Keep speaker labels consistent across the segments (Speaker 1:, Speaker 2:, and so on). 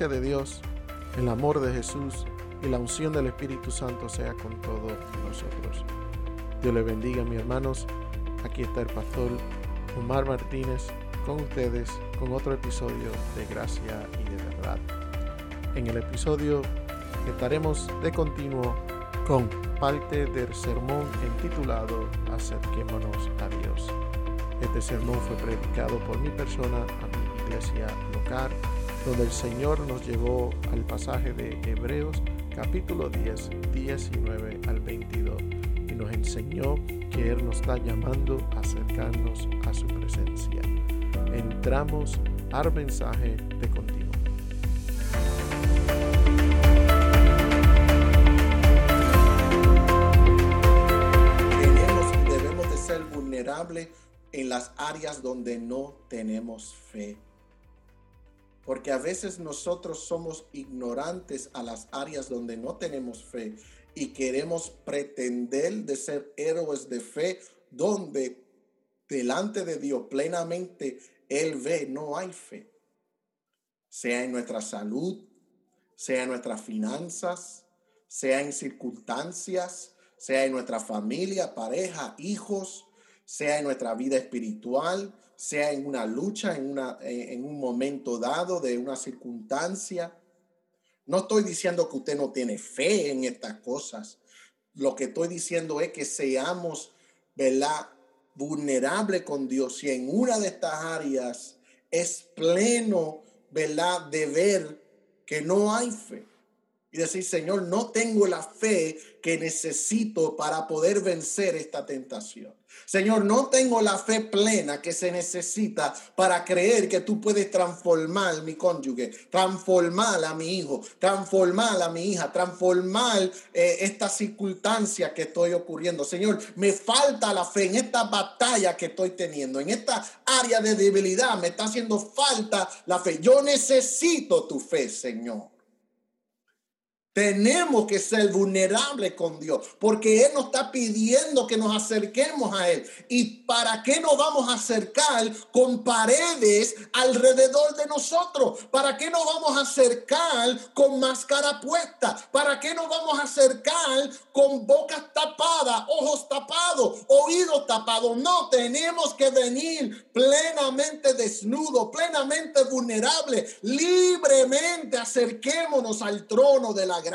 Speaker 1: gracia de Dios, el amor de Jesús y la unción del Espíritu Santo sea con todos nosotros. Dios le bendiga, mis hermanos. Aquí está el pastor Omar Martínez con ustedes con otro episodio de Gracia y de Verdad. En el episodio estaremos de continuo con parte del sermón intitulado Acerquémonos a Dios. Este sermón fue predicado por mi persona a mi iglesia local, donde el Señor nos llevó al pasaje de Hebreos capítulo 10, 19 al 22 y nos enseñó que Él nos está llamando a acercarnos a su presencia. Entramos al mensaje de continuo.
Speaker 2: Tenemos y debemos de ser vulnerables en las áreas donde no tenemos fe. Porque a veces nosotros somos ignorantes a las áreas donde no tenemos fe y queremos pretender de ser héroes de fe donde delante de Dios plenamente Él ve no hay fe. Sea en nuestra salud, sea en nuestras finanzas, sea en circunstancias, sea en nuestra familia, pareja, hijos, sea en nuestra vida espiritual, sea en una lucha, en, una, en un momento dado de una circunstancia. No estoy diciendo que usted no tiene fe en estas cosas. Lo que estoy diciendo es que seamos, ¿verdad? Vulnerables con Dios. Y en una de estas áreas es pleno, ¿verdad? De ver que no hay fe. Y decir, Señor, no tengo la fe que necesito para poder vencer esta tentación. Señor, no tengo la fe plena que se necesita para creer que tú puedes transformar mi cónyuge, transformar a mi hijo, transformar a mi hija, transformar eh, esta circunstancia que estoy ocurriendo. Señor, me falta la fe en esta batalla que estoy teniendo, en esta área de debilidad, me está haciendo falta la fe. Yo necesito tu fe, Señor. Tenemos que ser vulnerables con Dios, porque Él nos está pidiendo que nos acerquemos a Él. ¿Y para qué nos vamos a acercar con paredes alrededor de nosotros? ¿Para qué nos vamos a acercar con máscara puesta? ¿Para qué nos vamos a acercar con bocas tapadas, ojos tapados, oídos tapados? No, tenemos que venir plenamente desnudos, plenamente vulnerables, libremente acerquémonos al trono de la gracia.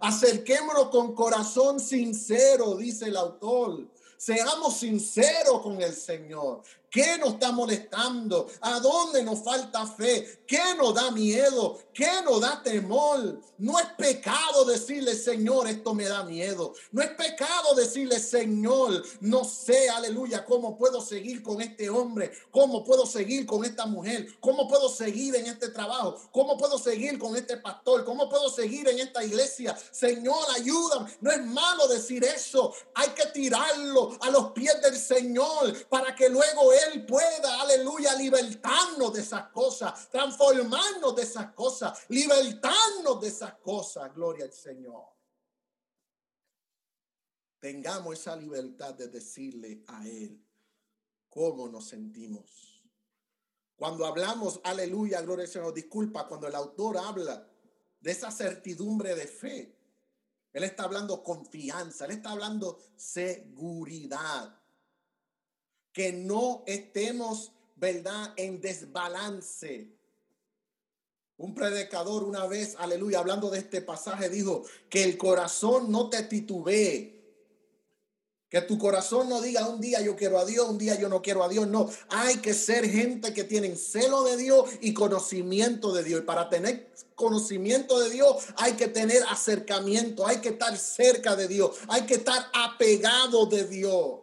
Speaker 2: Acerquémonos con corazón sincero, dice el autor. Seamos sinceros con el Señor. ¿Qué nos está molestando? ¿A dónde nos falta fe? ¿Qué nos da miedo? ¿Qué nos da temor? No es pecado decirle, Señor, esto me da miedo. No es pecado decirle, Señor, no sé, aleluya, cómo puedo seguir con este hombre, cómo puedo seguir con esta mujer, cómo puedo seguir en este trabajo, cómo puedo seguir con este pastor, cómo puedo seguir en esta iglesia. Señor, ayúdame. No es malo decir eso. Hay que tirarlo a los pies del Señor para que luego él pueda, aleluya, libertarnos de esas cosas, transformarnos de esas cosas, libertarnos de esas cosas. Gloria al Señor. Tengamos esa libertad de decirle a Él cómo nos sentimos. Cuando hablamos, aleluya, gloria al Señor, disculpa, cuando el autor habla de esa certidumbre de fe, él está hablando confianza, él está hablando seguridad que no estemos, ¿verdad?, en desbalance. Un predicador una vez, aleluya, hablando de este pasaje, dijo que el corazón no te titubee. Que tu corazón no diga un día yo quiero a Dios, un día yo no quiero a Dios. No, hay que ser gente que tienen celo de Dios y conocimiento de Dios. Y para tener conocimiento de Dios hay que tener acercamiento, hay que estar cerca de Dios, hay que estar apegado de Dios.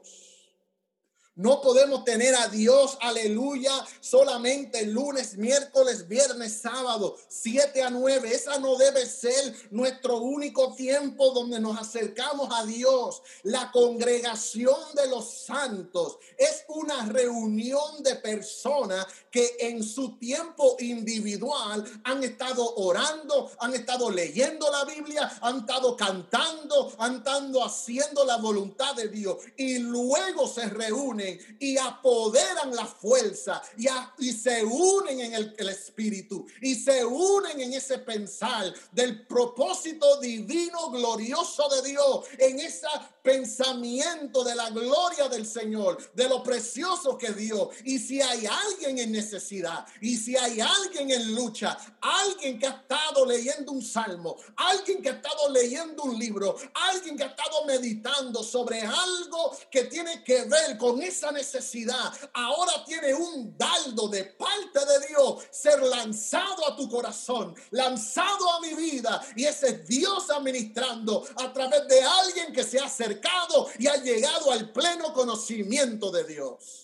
Speaker 2: No podemos tener a Dios, aleluya, solamente lunes, miércoles, viernes, sábado, 7 a 9. Esa no debe ser nuestro único tiempo donde nos acercamos a Dios. La congregación de los santos es una reunión de personas que en su tiempo individual han estado orando, han estado leyendo la Biblia, han estado cantando, han estado haciendo la voluntad de Dios y luego se reúnen unen y apoderan la fuerza y, y se unen en el, el, espíritu y se unen en ese pensar del propósito divino glorioso de Dios, en ese pensamiento de la gloria del Señor, de lo precioso que Dios. Y si hay alguien en necesidad y si hay alguien en lucha, alguien que ha estado leyendo un salmo, alguien que ha estado leyendo un libro, alguien que ha estado meditando sobre algo que tiene que ver con esa necesidad, ahora tiene un dardo de parte de Dios ser lanzado a tu corazón, lanzado a mi vida y ese Dios administrando a través de alguien que se ha acercado y ha llegado al pleno conocimiento de Dios.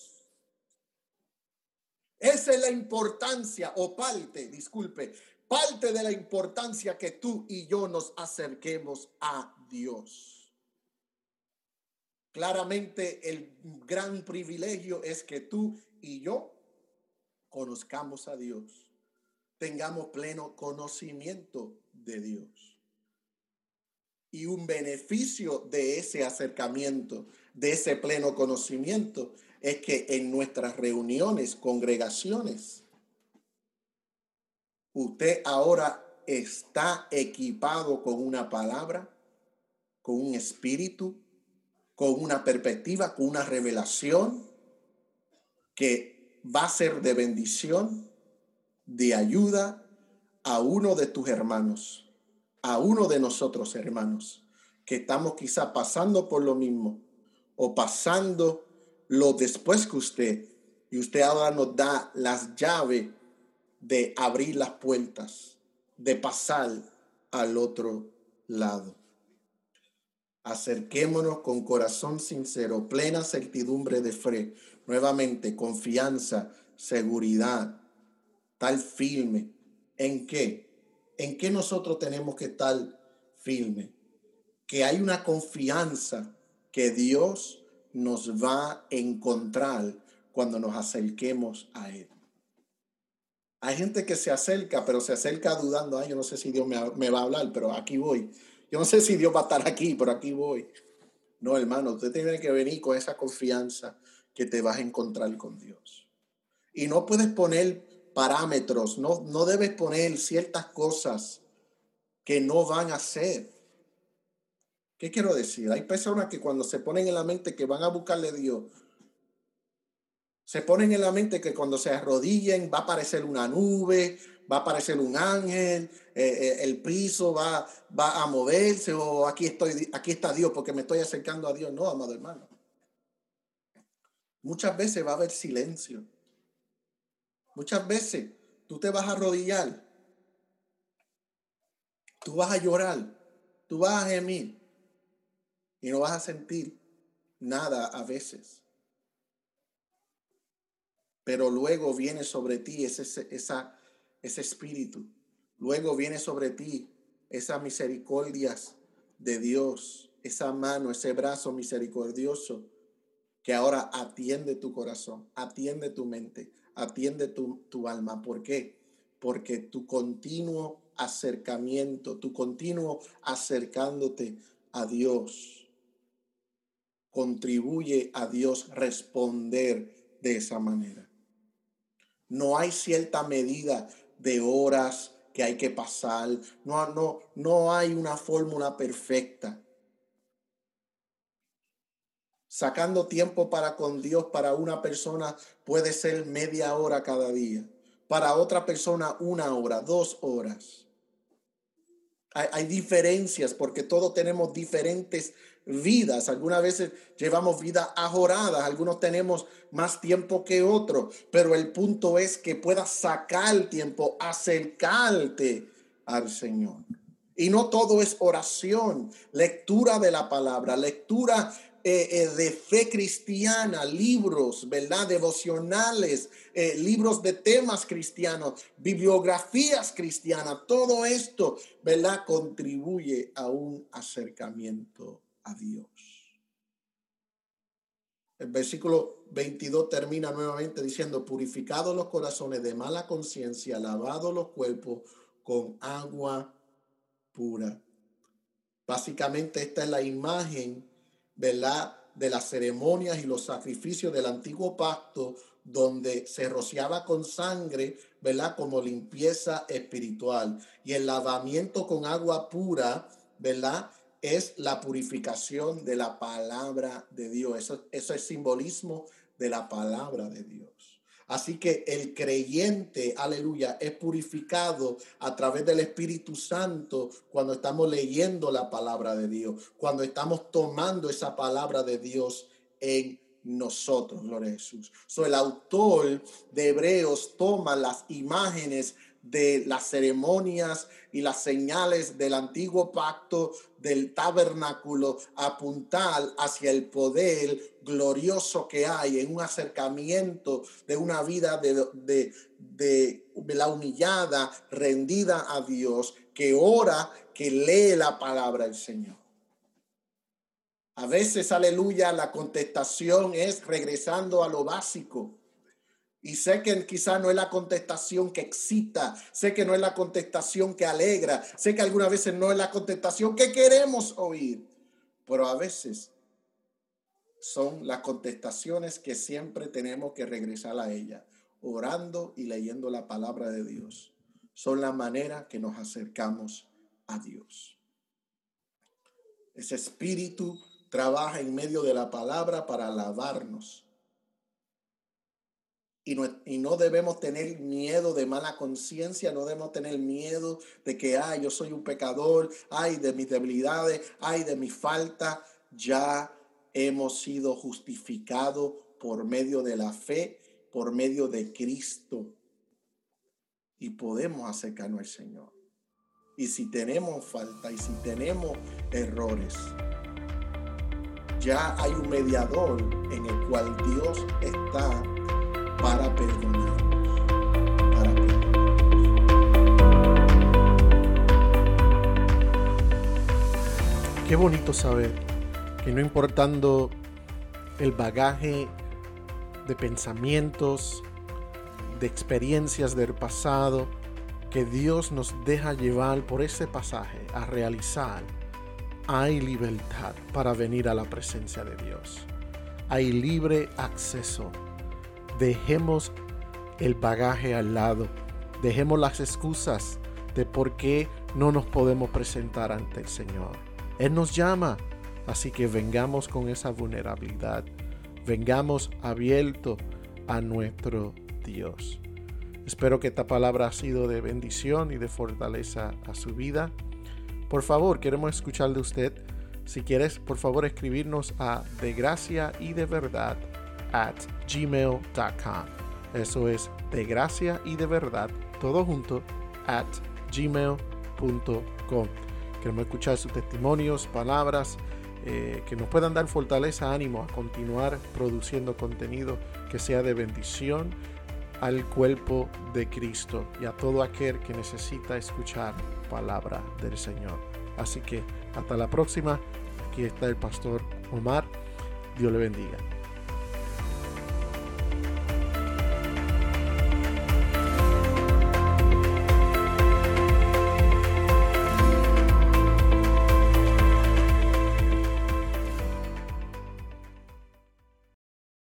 Speaker 2: Esa es la importancia o parte, disculpe, parte de la importancia que tú y yo nos acerquemos a Dios. Claramente el gran privilegio es que tú y yo conozcamos a Dios, tengamos pleno conocimiento de Dios. Y un beneficio de ese acercamiento, de ese pleno conocimiento, es que en nuestras reuniones, congregaciones, usted ahora está equipado con una palabra, con un espíritu, con una perspectiva, con una revelación que va a ser de bendición, de ayuda a uno de tus hermanos, a uno de nosotros hermanos, que estamos quizá pasando por lo mismo o pasando lo después que usted, y usted ahora nos da las llaves de abrir las puertas, de pasar al otro lado. Acerquémonos con corazón sincero, plena certidumbre de fe, nuevamente confianza, seguridad, tal firme. ¿En qué? ¿En qué nosotros tenemos que estar firme? Que hay una confianza que Dios nos va a encontrar cuando nos acerquemos a Él. Hay gente que se acerca, pero se acerca dudando, ay, yo no sé si Dios me, me va a hablar, pero aquí voy. Yo no sé si Dios va a estar aquí, pero aquí voy. No, hermano, usted tiene que venir con esa confianza que te vas a encontrar con Dios. Y no puedes poner parámetros, no, no debes poner ciertas cosas que no van a ser. ¿Qué quiero decir? Hay personas que cuando se ponen en la mente que van a buscarle a Dios, se ponen en la mente que cuando se arrodillen va a aparecer una nube, va a aparecer un ángel, eh, eh, el piso va, va a moverse o aquí, estoy, aquí está Dios porque me estoy acercando a Dios. No, amado hermano. Muchas veces va a haber silencio. Muchas veces tú te vas a arrodillar, tú vas a llorar, tú vas a gemir y no vas a sentir nada a veces. Pero luego viene sobre ti ese, ese espíritu. Luego viene sobre ti esas misericordias de Dios, esa mano, ese brazo misericordioso que ahora atiende tu corazón, atiende tu mente, atiende tu, tu alma. ¿Por qué? Porque tu continuo acercamiento, tu continuo acercándote a Dios contribuye a Dios responder de esa manera. No hay cierta medida de horas que hay que pasar, no, no, no hay una fórmula perfecta. Sacando tiempo para con Dios para una persona puede ser media hora cada día. Para otra persona una hora, dos horas. Hay, hay diferencias porque todos tenemos diferentes vidas. Algunas veces llevamos vidas ajoradas, algunos tenemos más tiempo que otros, pero el punto es que puedas sacar tiempo, acercarte al Señor. Y no todo es oración, lectura de la palabra, lectura eh, eh, de fe cristiana, libros, ¿verdad? Devocionales, eh, libros de temas cristianos, bibliografías cristianas, todo esto, ¿verdad? Contribuye a un acercamiento a Dios. El versículo 22 termina nuevamente diciendo, purificados los corazones de mala conciencia, lavados los cuerpos con agua pura. Básicamente esta es la imagen, ¿verdad? de las ceremonias y los sacrificios del antiguo pacto donde se rociaba con sangre, ¿verdad? Como limpieza espiritual. Y el lavamiento con agua pura, ¿verdad? Es la purificación de la palabra de Dios. Eso, eso es simbolismo de la palabra de Dios. Así que el creyente, aleluya, es purificado a través del Espíritu Santo cuando estamos leyendo la palabra de Dios, cuando estamos tomando esa palabra de Dios en nosotros, gloria a Jesús. So, el autor de Hebreos toma las imágenes de las ceremonias y las señales del antiguo pacto del tabernáculo apuntar hacia el poder glorioso que hay en un acercamiento de una vida de, de, de, la humillada, rendida a Dios, que ora, que lee la palabra del Señor. A veces, aleluya, la contestación es regresando a lo básico. Y sé que quizá no es la contestación que excita, sé que no es la contestación que alegra, sé que algunas veces no es la contestación que queremos oír, pero a veces son las contestaciones que siempre tenemos que regresar a ella, orando y leyendo la palabra de Dios. Son la manera que nos acercamos a Dios. Ese espíritu trabaja en medio de la palabra para lavarnos. Y no, y no debemos tener miedo de mala conciencia, no debemos tener miedo de que, ay, yo soy un pecador, ay, de mis debilidades, ay, de mi falta. Ya hemos sido justificados por medio de la fe, por medio de Cristo. Y podemos acercarnos al Señor. Y si tenemos falta y si tenemos errores, ya hay un mediador en el cual Dios está para perdonar. Para
Speaker 1: Qué bonito saber que no importando el bagaje de pensamientos, de experiencias del pasado, que Dios nos deja llevar por ese pasaje a realizar hay libertad para venir a la presencia de Dios. Hay libre acceso. Dejemos el bagaje al lado. Dejemos las excusas de por qué no nos podemos presentar ante el Señor. Él nos llama, así que vengamos con esa vulnerabilidad. Vengamos abierto a nuestro Dios. Espero que esta palabra ha sido de bendición y de fortaleza a su vida. Por favor, queremos escuchar de usted. Si quieres, por favor, escribirnos a de gracia y de verdad at gmail.com. Eso es de gracia y de verdad, todo junto, at gmail.com. Queremos escuchar sus testimonios, palabras eh, que nos puedan dar fortaleza, ánimo a continuar produciendo contenido que sea de bendición al cuerpo de Cristo y a todo aquel que necesita escuchar palabra del Señor. Así que hasta la próxima. Aquí está el pastor Omar. Dios le bendiga.